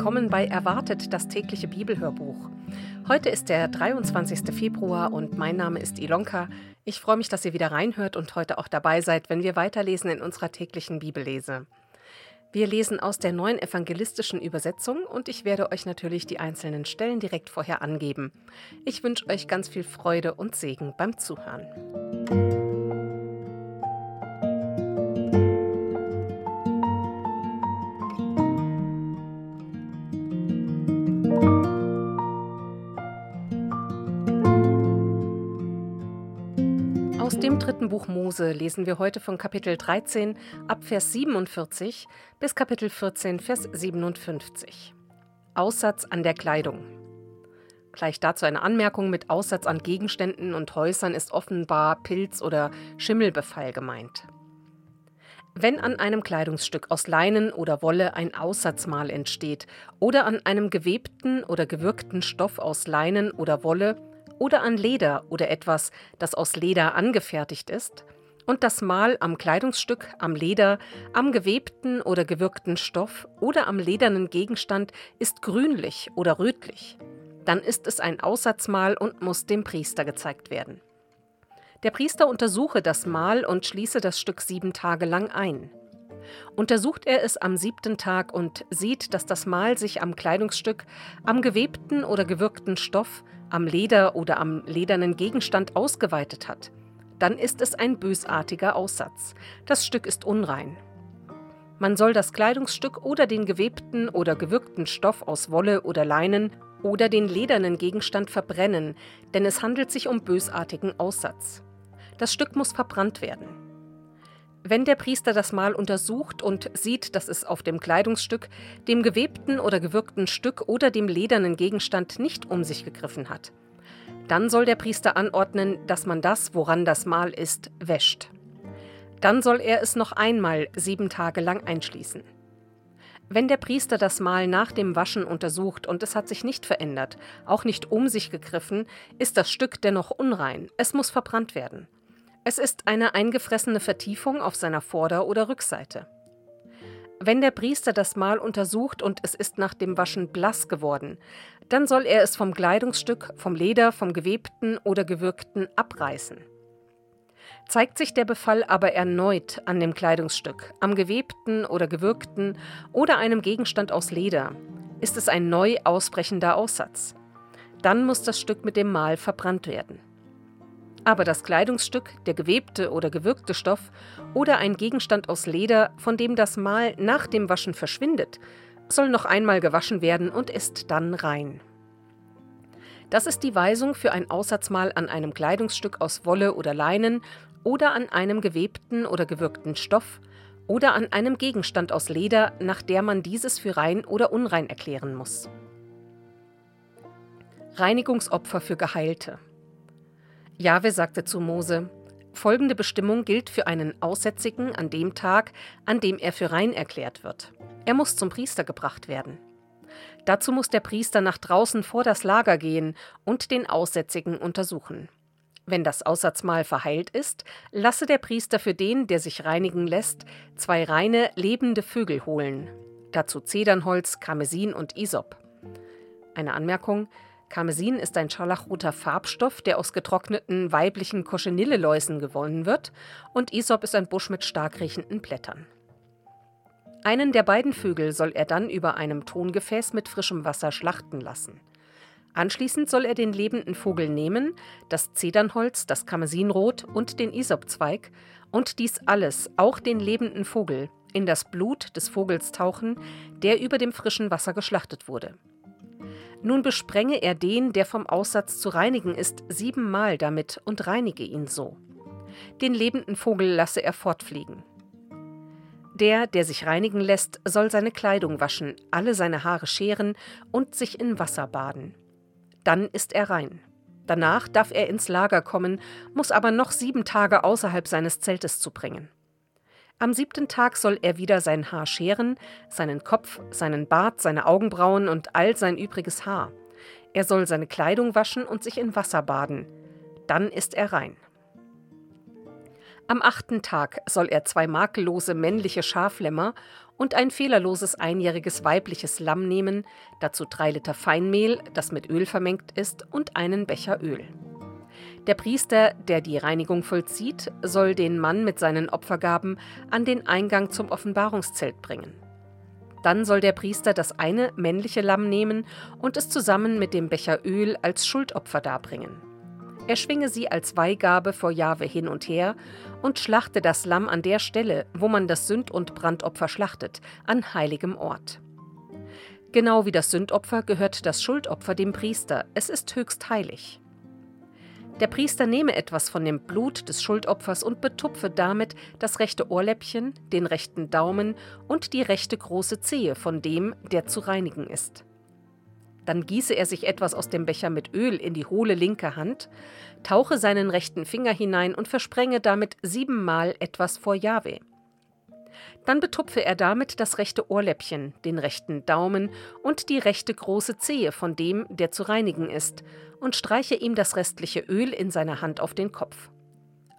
willkommen bei Erwartet das tägliche Bibelhörbuch. Heute ist der 23. Februar und mein Name ist Ilonka. Ich freue mich, dass ihr wieder reinhört und heute auch dabei seid, wenn wir weiterlesen in unserer täglichen Bibellese. Wir lesen aus der neuen evangelistischen Übersetzung und ich werde euch natürlich die einzelnen Stellen direkt vorher angeben. Ich wünsche euch ganz viel Freude und Segen beim Zuhören. Mose lesen wir heute von Kapitel 13 ab Vers 47 bis Kapitel 14 Vers 57. Aussatz an der Kleidung. Gleich dazu eine Anmerkung mit Aussatz an Gegenständen und Häusern ist offenbar Pilz- oder Schimmelbefall gemeint. Wenn an einem Kleidungsstück aus Leinen oder Wolle ein Aussatzmal entsteht oder an einem gewebten oder gewirkten Stoff aus Leinen oder Wolle oder an Leder oder etwas, das aus Leder angefertigt ist, und das Mal am Kleidungsstück, am Leder, am gewebten oder gewirkten Stoff oder am ledernen Gegenstand ist grünlich oder rötlich, dann ist es ein Aussatzmal und muss dem Priester gezeigt werden. Der Priester untersuche das Mal und schließe das Stück sieben Tage lang ein. Untersucht er es am siebten Tag und sieht, dass das Mal sich am Kleidungsstück, am gewebten oder gewirkten Stoff, am Leder oder am ledernen Gegenstand ausgeweitet hat, dann ist es ein bösartiger Aussatz. Das Stück ist unrein. Man soll das Kleidungsstück oder den gewebten oder gewirkten Stoff aus Wolle oder Leinen oder den ledernen Gegenstand verbrennen, denn es handelt sich um bösartigen Aussatz. Das Stück muss verbrannt werden. Wenn der Priester das Mal untersucht und sieht, dass es auf dem Kleidungsstück, dem gewebten oder gewirkten Stück oder dem ledernen Gegenstand nicht um sich gegriffen hat, dann soll der Priester anordnen, dass man das, woran das Mal ist, wäscht. Dann soll er es noch einmal sieben Tage lang einschließen. Wenn der Priester das Mal nach dem Waschen untersucht und es hat sich nicht verändert, auch nicht um sich gegriffen, ist das Stück dennoch unrein, es muss verbrannt werden. Es ist eine eingefressene Vertiefung auf seiner Vorder- oder Rückseite. Wenn der Priester das Mal untersucht und es ist nach dem Waschen blass geworden, dann soll er es vom Kleidungsstück, vom Leder, vom gewebten oder gewirkten abreißen. Zeigt sich der Befall aber erneut an dem Kleidungsstück, am gewebten oder gewirkten oder einem Gegenstand aus Leder, ist es ein neu ausbrechender Aussatz. Dann muss das Stück mit dem Mal verbrannt werden. Aber das Kleidungsstück, der gewebte oder gewirkte Stoff oder ein Gegenstand aus Leder, von dem das Mal nach dem Waschen verschwindet, soll noch einmal gewaschen werden und ist dann rein. Das ist die Weisung für ein Aussatzmal an einem Kleidungsstück aus Wolle oder Leinen oder an einem gewebten oder gewirkten Stoff oder an einem Gegenstand aus Leder, nach der man dieses für rein oder unrein erklären muss. Reinigungsopfer für Geheilte. Jahwe sagte zu Mose: Folgende Bestimmung gilt für einen Aussätzigen an dem Tag, an dem er für rein erklärt wird. Er muss zum Priester gebracht werden. Dazu muss der Priester nach draußen vor das Lager gehen und den Aussätzigen untersuchen. Wenn das Aussatzmal verheilt ist, lasse der Priester für den, der sich reinigen lässt, zwei reine, lebende Vögel holen. Dazu Zedernholz, Karmesin und Isop. Eine Anmerkung: Karmesin ist ein scharlachroter Farbstoff, der aus getrockneten weiblichen Cochenilleläusen gewonnen wird, und Isop ist ein Busch mit stark riechenden Blättern. Einen der beiden Vögel soll er dann über einem Tongefäß mit frischem Wasser schlachten lassen. Anschließend soll er den lebenden Vogel nehmen, das Zedernholz, das Karmesinrot und den Isopzweig und dies alles, auch den lebenden Vogel, in das Blut des Vogels tauchen, der über dem frischen Wasser geschlachtet wurde. Nun besprenge er den, der vom Aussatz zu reinigen ist, siebenmal damit und reinige ihn so. Den lebenden Vogel lasse er fortfliegen. Der, der sich reinigen lässt, soll seine Kleidung waschen, alle seine Haare scheren und sich in Wasser baden. Dann ist er rein. Danach darf er ins Lager kommen, muss aber noch sieben Tage außerhalb seines Zeltes zubringen. Am siebten Tag soll er wieder sein Haar scheren, seinen Kopf, seinen Bart, seine Augenbrauen und all sein übriges Haar. Er soll seine Kleidung waschen und sich in Wasser baden. Dann ist er rein. Am achten Tag soll er zwei makellose männliche Schaflämmer und ein fehlerloses einjähriges weibliches Lamm nehmen, dazu drei Liter Feinmehl, das mit Öl vermengt ist, und einen Becher Öl. Der Priester, der die Reinigung vollzieht, soll den Mann mit seinen Opfergaben an den Eingang zum Offenbarungszelt bringen. Dann soll der Priester das eine männliche Lamm nehmen und es zusammen mit dem Becher Öl als Schuldopfer darbringen. Er schwinge sie als Weihgabe vor Jahwe hin und her und schlachte das Lamm an der Stelle, wo man das Sünd- und Brandopfer schlachtet, an heiligem Ort. Genau wie das Sündopfer gehört das Schuldopfer dem Priester, es ist höchst heilig. Der Priester nehme etwas von dem Blut des Schuldopfers und betupfe damit das rechte Ohrläppchen, den rechten Daumen und die rechte große Zehe von dem, der zu reinigen ist. Dann gieße er sich etwas aus dem Becher mit Öl in die hohle linke Hand, tauche seinen rechten Finger hinein und versprenge damit siebenmal etwas vor Jahwe. Dann betupfe er damit das rechte Ohrläppchen, den rechten Daumen und die rechte große Zehe von dem, der zu reinigen ist, und streiche ihm das restliche Öl in seiner Hand auf den Kopf.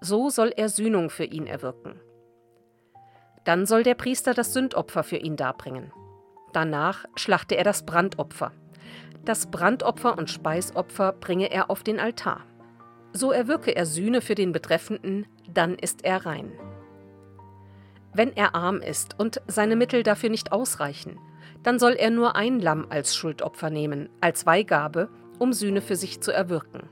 So soll er Sühnung für ihn erwirken. Dann soll der Priester das Sündopfer für ihn darbringen. Danach schlachte er das Brandopfer. Das Brandopfer und Speisopfer bringe er auf den Altar. So erwirke er Sühne für den Betreffenden, dann ist er rein. Wenn er arm ist und seine Mittel dafür nicht ausreichen, dann soll er nur ein Lamm als Schuldopfer nehmen, als Weihgabe, um Sühne für sich zu erwirken.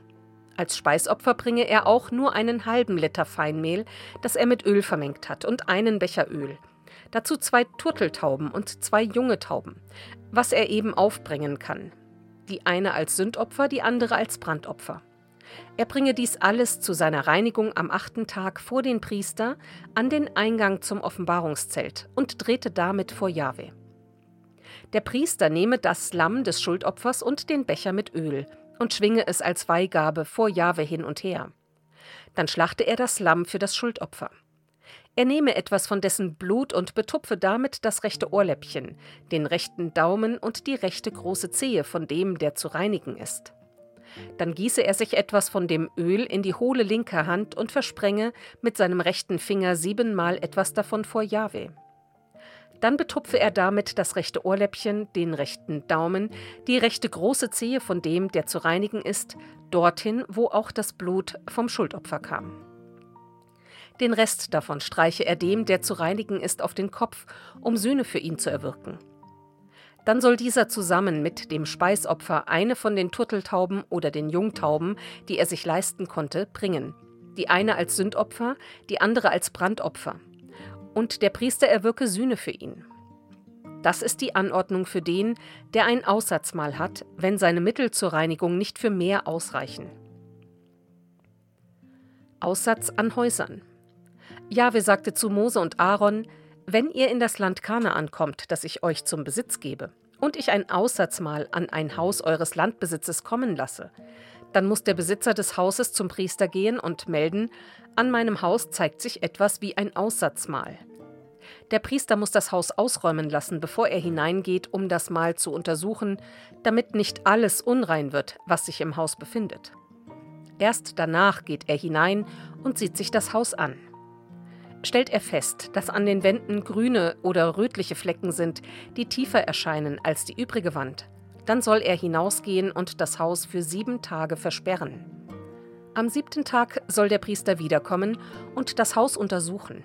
Als Speisopfer bringe er auch nur einen halben Liter Feinmehl, das er mit Öl vermengt hat, und einen Becher Öl. Dazu zwei Turteltauben und zwei junge Tauben, was er eben aufbringen kann. Die eine als Sündopfer, die andere als Brandopfer. Er bringe dies alles zu seiner Reinigung am achten Tag vor den Priester an den Eingang zum Offenbarungszelt und drehte damit vor Jahwe. Der Priester nehme das Lamm des Schuldopfers und den Becher mit Öl und schwinge es als Weihgabe vor Jahwe hin und her. Dann schlachte er das Lamm für das Schuldopfer. Er nehme etwas von dessen Blut und betupfe damit das rechte Ohrläppchen, den rechten Daumen und die rechte große Zehe von dem, der zu reinigen ist. Dann gieße er sich etwas von dem Öl in die hohle linke Hand und versprenge mit seinem rechten Finger siebenmal etwas davon vor Jahwe. Dann betupfe er damit das rechte Ohrläppchen, den rechten Daumen, die rechte große Zehe von dem, der zu reinigen ist, dorthin, wo auch das Blut vom Schuldopfer kam. Den Rest davon streiche er dem, der zu reinigen ist, auf den Kopf, um Sühne für ihn zu erwirken. Dann soll dieser zusammen mit dem Speisopfer eine von den Turteltauben oder den Jungtauben, die er sich leisten konnte, bringen. Die eine als Sündopfer, die andere als Brandopfer. Und der Priester erwirke Sühne für ihn. Das ist die Anordnung für den, der ein Aussatzmal hat, wenn seine Mittel zur Reinigung nicht für mehr ausreichen. Aussatz an Häusern. Jahwe sagte zu Mose und Aaron: wenn ihr in das Land Kanaan kommt, das ich euch zum Besitz gebe, und ich ein Aussatzmal an ein Haus eures Landbesitzes kommen lasse, dann muss der Besitzer des Hauses zum Priester gehen und melden, an meinem Haus zeigt sich etwas wie ein Aussatzmal. Der Priester muss das Haus ausräumen lassen, bevor er hineingeht, um das Mal zu untersuchen, damit nicht alles unrein wird, was sich im Haus befindet. Erst danach geht er hinein und sieht sich das Haus an. Stellt er fest, dass an den Wänden grüne oder rötliche Flecken sind, die tiefer erscheinen als die übrige Wand, dann soll er hinausgehen und das Haus für sieben Tage versperren. Am siebten Tag soll der Priester wiederkommen und das Haus untersuchen.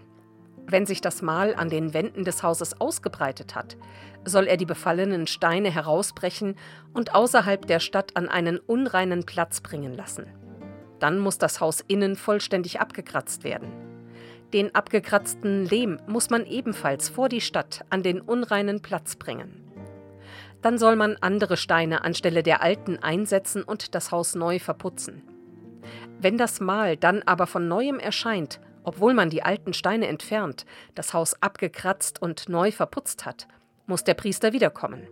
Wenn sich das Mal an den Wänden des Hauses ausgebreitet hat, soll er die befallenen Steine herausbrechen und außerhalb der Stadt an einen unreinen Platz bringen lassen. Dann muss das Haus innen vollständig abgekratzt werden. Den abgekratzten Lehm muss man ebenfalls vor die Stadt an den unreinen Platz bringen. Dann soll man andere Steine anstelle der alten einsetzen und das Haus neu verputzen. Wenn das Mal dann aber von neuem erscheint, obwohl man die alten Steine entfernt, das Haus abgekratzt und neu verputzt hat, muss der Priester wiederkommen.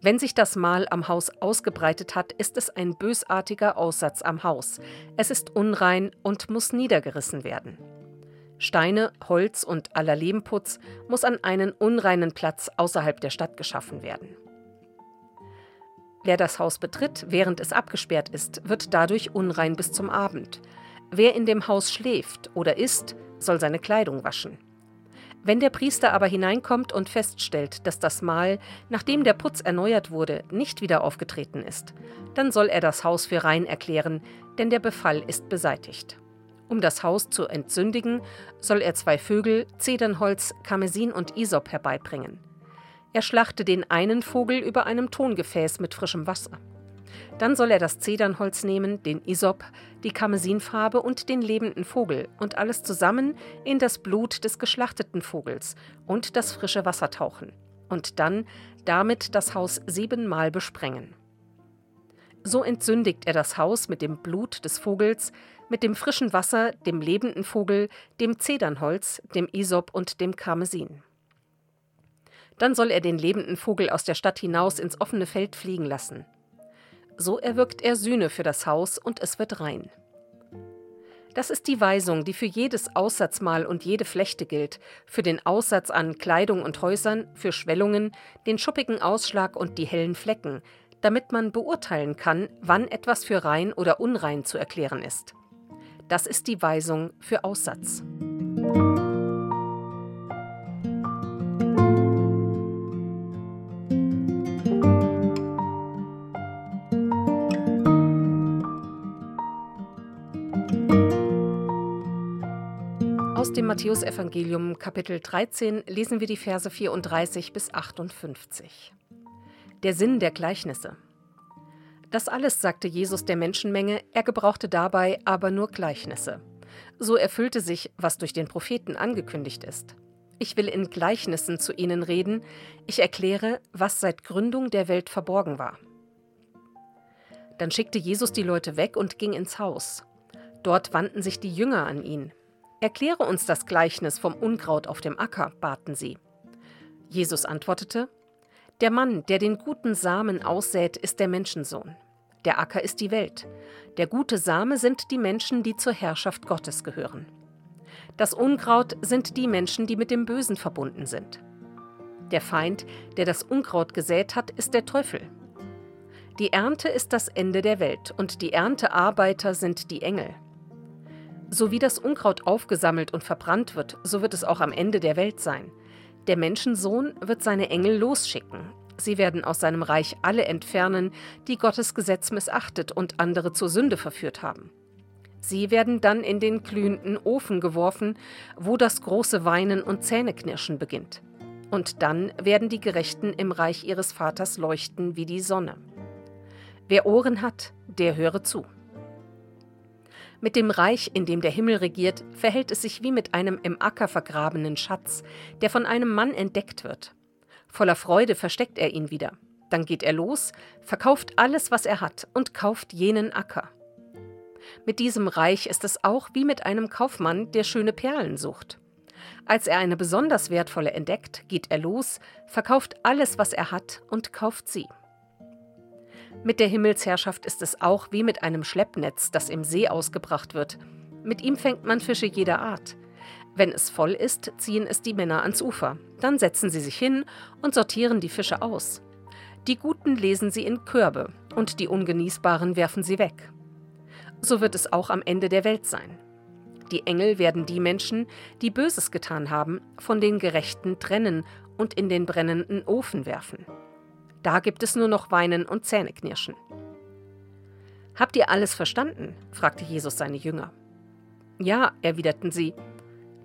Wenn sich das Mal am Haus ausgebreitet hat, ist es ein bösartiger Aussatz am Haus. Es ist unrein und muss niedergerissen werden. Steine, Holz und aller Lehmputz muss an einen unreinen Platz außerhalb der Stadt geschaffen werden. Wer das Haus betritt, während es abgesperrt ist, wird dadurch unrein bis zum Abend. Wer in dem Haus schläft oder isst, soll seine Kleidung waschen. Wenn der Priester aber hineinkommt und feststellt, dass das Mahl, nachdem der Putz erneuert wurde, nicht wieder aufgetreten ist, dann soll er das Haus für rein erklären, denn der Befall ist beseitigt. Um das Haus zu entsündigen, soll er zwei Vögel, Zedernholz, Karmesin und Isop herbeibringen. Er schlachte den einen Vogel über einem Tongefäß mit frischem Wasser. Dann soll er das Zedernholz nehmen, den Isop, die Karmesinfarbe und den lebenden Vogel und alles zusammen in das Blut des geschlachteten Vogels und das frische Wasser tauchen und dann damit das Haus siebenmal besprengen. So entsündigt er das Haus mit dem Blut des Vogels, mit dem frischen Wasser, dem lebenden Vogel, dem Zedernholz, dem Isop und dem Karmesin. Dann soll er den lebenden Vogel aus der Stadt hinaus ins offene Feld fliegen lassen. So erwirkt er Sühne für das Haus und es wird rein. Das ist die Weisung, die für jedes Aussatzmal und jede Flechte gilt, für den Aussatz an Kleidung und Häusern, für Schwellungen, den schuppigen Ausschlag und die hellen Flecken, damit man beurteilen kann, wann etwas für rein oder unrein zu erklären ist. Das ist die Weisung für Aussatz. Aus dem Matthäusevangelium Kapitel 13 lesen wir die Verse 34 bis 58. Der Sinn der Gleichnisse. Das alles sagte Jesus der Menschenmenge, er gebrauchte dabei aber nur Gleichnisse. So erfüllte sich, was durch den Propheten angekündigt ist. Ich will in Gleichnissen zu ihnen reden, ich erkläre, was seit Gründung der Welt verborgen war. Dann schickte Jesus die Leute weg und ging ins Haus. Dort wandten sich die Jünger an ihn. Erkläre uns das Gleichnis vom Unkraut auf dem Acker, baten sie. Jesus antwortete, Der Mann, der den guten Samen aussät, ist der Menschensohn. Der Acker ist die Welt. Der gute Same sind die Menschen, die zur Herrschaft Gottes gehören. Das Unkraut sind die Menschen, die mit dem Bösen verbunden sind. Der Feind, der das Unkraut gesät hat, ist der Teufel. Die Ernte ist das Ende der Welt und die Erntearbeiter sind die Engel. So wie das Unkraut aufgesammelt und verbrannt wird, so wird es auch am Ende der Welt sein. Der Menschensohn wird seine Engel losschicken, Sie werden aus seinem Reich alle entfernen, die Gottes Gesetz missachtet und andere zur Sünde verführt haben. Sie werden dann in den glühenden Ofen geworfen, wo das große Weinen und Zähneknirschen beginnt. Und dann werden die Gerechten im Reich ihres Vaters leuchten wie die Sonne. Wer Ohren hat, der höre zu. Mit dem Reich, in dem der Himmel regiert, verhält es sich wie mit einem im Acker vergrabenen Schatz, der von einem Mann entdeckt wird. Voller Freude versteckt er ihn wieder. Dann geht er los, verkauft alles, was er hat, und kauft jenen Acker. Mit diesem Reich ist es auch wie mit einem Kaufmann, der schöne Perlen sucht. Als er eine besonders wertvolle entdeckt, geht er los, verkauft alles, was er hat, und kauft sie. Mit der Himmelsherrschaft ist es auch wie mit einem Schleppnetz, das im See ausgebracht wird. Mit ihm fängt man Fische jeder Art. Wenn es voll ist, ziehen es die Männer ans Ufer. Dann setzen sie sich hin und sortieren die Fische aus. Die guten lesen sie in Körbe und die ungenießbaren werfen sie weg. So wird es auch am Ende der Welt sein. Die Engel werden die Menschen, die Böses getan haben, von den Gerechten trennen und in den brennenden Ofen werfen. Da gibt es nur noch Weinen und Zähneknirschen. Habt ihr alles verstanden? fragte Jesus seine Jünger. Ja, erwiderten sie,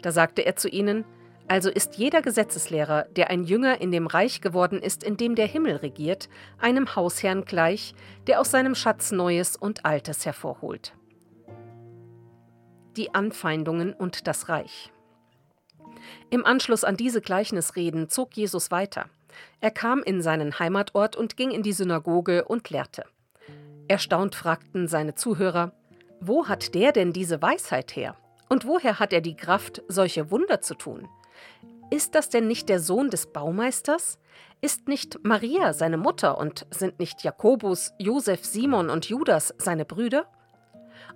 da sagte er zu ihnen, also ist jeder Gesetzeslehrer, der ein Jünger in dem Reich geworden ist, in dem der Himmel regiert, einem Hausherrn gleich, der aus seinem Schatz Neues und Altes hervorholt. Die Anfeindungen und das Reich. Im Anschluss an diese Gleichnisreden zog Jesus weiter. Er kam in seinen Heimatort und ging in die Synagoge und lehrte. Erstaunt fragten seine Zuhörer, wo hat der denn diese Weisheit her? Und woher hat er die Kraft, solche Wunder zu tun? Ist das denn nicht der Sohn des Baumeisters? Ist nicht Maria seine Mutter und sind nicht Jakobus, Josef, Simon und Judas seine Brüder?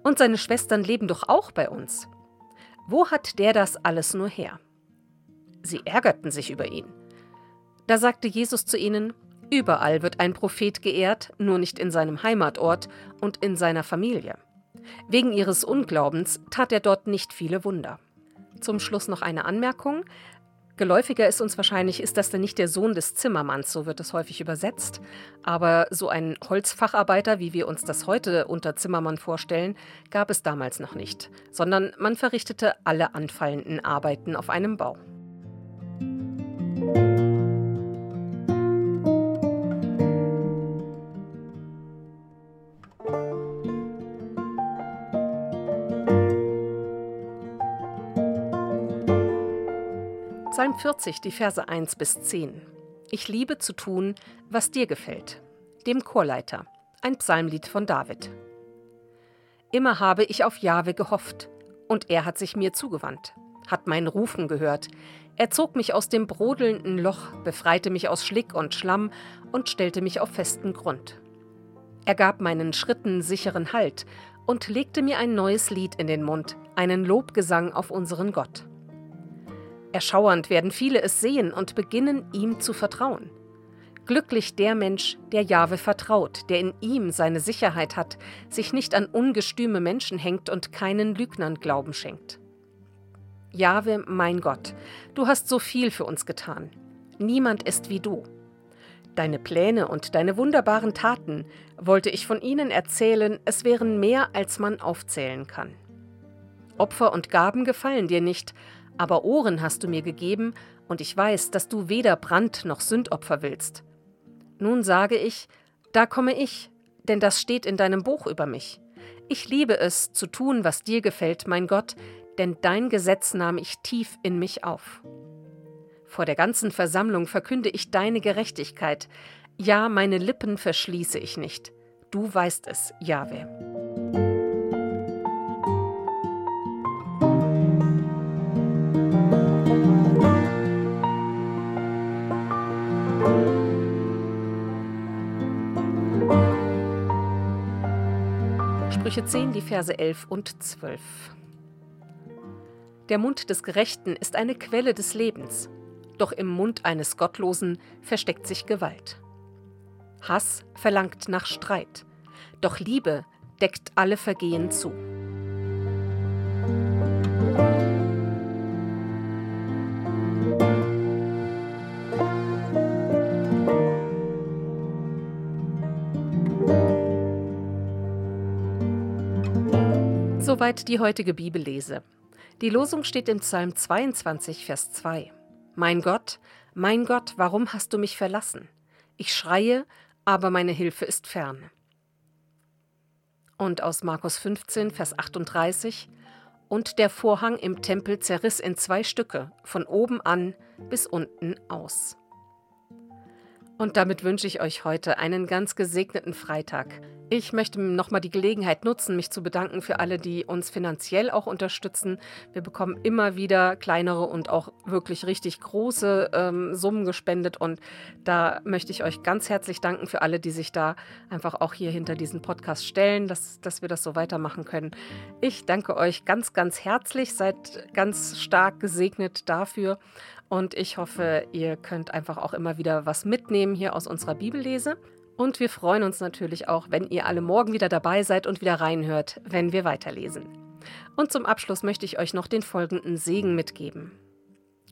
Und seine Schwestern leben doch auch bei uns. Wo hat der das alles nur her? Sie ärgerten sich über ihn. Da sagte Jesus zu ihnen, Überall wird ein Prophet geehrt, nur nicht in seinem Heimatort und in seiner Familie. Wegen ihres Unglaubens tat er dort nicht viele Wunder. Zum Schluss noch eine Anmerkung. Geläufiger ist uns wahrscheinlich, ist das denn nicht der Sohn des Zimmermanns, so wird es häufig übersetzt. Aber so ein Holzfacharbeiter, wie wir uns das heute unter Zimmermann vorstellen, gab es damals noch nicht, sondern man verrichtete alle anfallenden Arbeiten auf einem Bau. Psalm 40, die Verse 1 bis 10. Ich liebe zu tun, was dir gefällt. Dem Chorleiter. Ein Psalmlied von David. Immer habe ich auf Jahwe gehofft, und er hat sich mir zugewandt, hat mein Rufen gehört. Er zog mich aus dem brodelnden Loch, befreite mich aus Schlick und Schlamm und stellte mich auf festen Grund. Er gab meinen Schritten sicheren Halt und legte mir ein neues Lied in den Mund, einen Lobgesang auf unseren Gott. Erschauernd werden viele es sehen und beginnen ihm zu vertrauen. Glücklich der Mensch, der Jahwe vertraut, der in ihm seine Sicherheit hat, sich nicht an ungestüme Menschen hängt und keinen Lügnern Glauben schenkt. Jahwe, mein Gott, du hast so viel für uns getan. Niemand ist wie du. Deine Pläne und deine wunderbaren Taten, wollte ich von ihnen erzählen, es wären mehr, als man aufzählen kann. Opfer und Gaben gefallen dir nicht, aber Ohren hast du mir gegeben, und ich weiß, dass du weder Brand noch Sündopfer willst. Nun sage ich, da komme ich, denn das steht in deinem Buch über mich. Ich liebe es, zu tun, was dir gefällt, mein Gott, denn dein Gesetz nahm ich tief in mich auf. Vor der ganzen Versammlung verkünde ich deine Gerechtigkeit. Ja, meine Lippen verschließe ich nicht. Du weißt es, Jahwe. Sprüche 10, die Verse 11 und 12. Der Mund des Gerechten ist eine Quelle des Lebens, doch im Mund eines Gottlosen versteckt sich Gewalt. Hass verlangt nach Streit, doch Liebe deckt alle Vergehen zu. Soweit die heutige Bibellese. Die Losung steht im Psalm 22, Vers 2. Mein Gott, mein Gott, warum hast du mich verlassen? Ich schreie, aber meine Hilfe ist fern. Und aus Markus 15, Vers 38. Und der Vorhang im Tempel zerriss in zwei Stücke, von oben an bis unten aus. Und damit wünsche ich euch heute einen ganz gesegneten Freitag. Ich möchte nochmal die Gelegenheit nutzen, mich zu bedanken für alle, die uns finanziell auch unterstützen. Wir bekommen immer wieder kleinere und auch wirklich richtig große ähm, Summen gespendet. Und da möchte ich euch ganz herzlich danken für alle, die sich da einfach auch hier hinter diesen Podcast stellen, dass, dass wir das so weitermachen können. Ich danke euch ganz, ganz herzlich. Seid ganz stark gesegnet dafür. Und ich hoffe, ihr könnt einfach auch immer wieder was mitnehmen hier aus unserer Bibellese. Und wir freuen uns natürlich auch, wenn ihr alle morgen wieder dabei seid und wieder reinhört, wenn wir weiterlesen. Und zum Abschluss möchte ich euch noch den folgenden Segen mitgeben.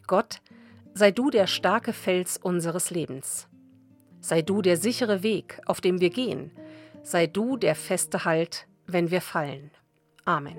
Gott, sei du der starke Fels unseres Lebens. Sei du der sichere Weg, auf dem wir gehen. Sei du der feste Halt, wenn wir fallen. Amen.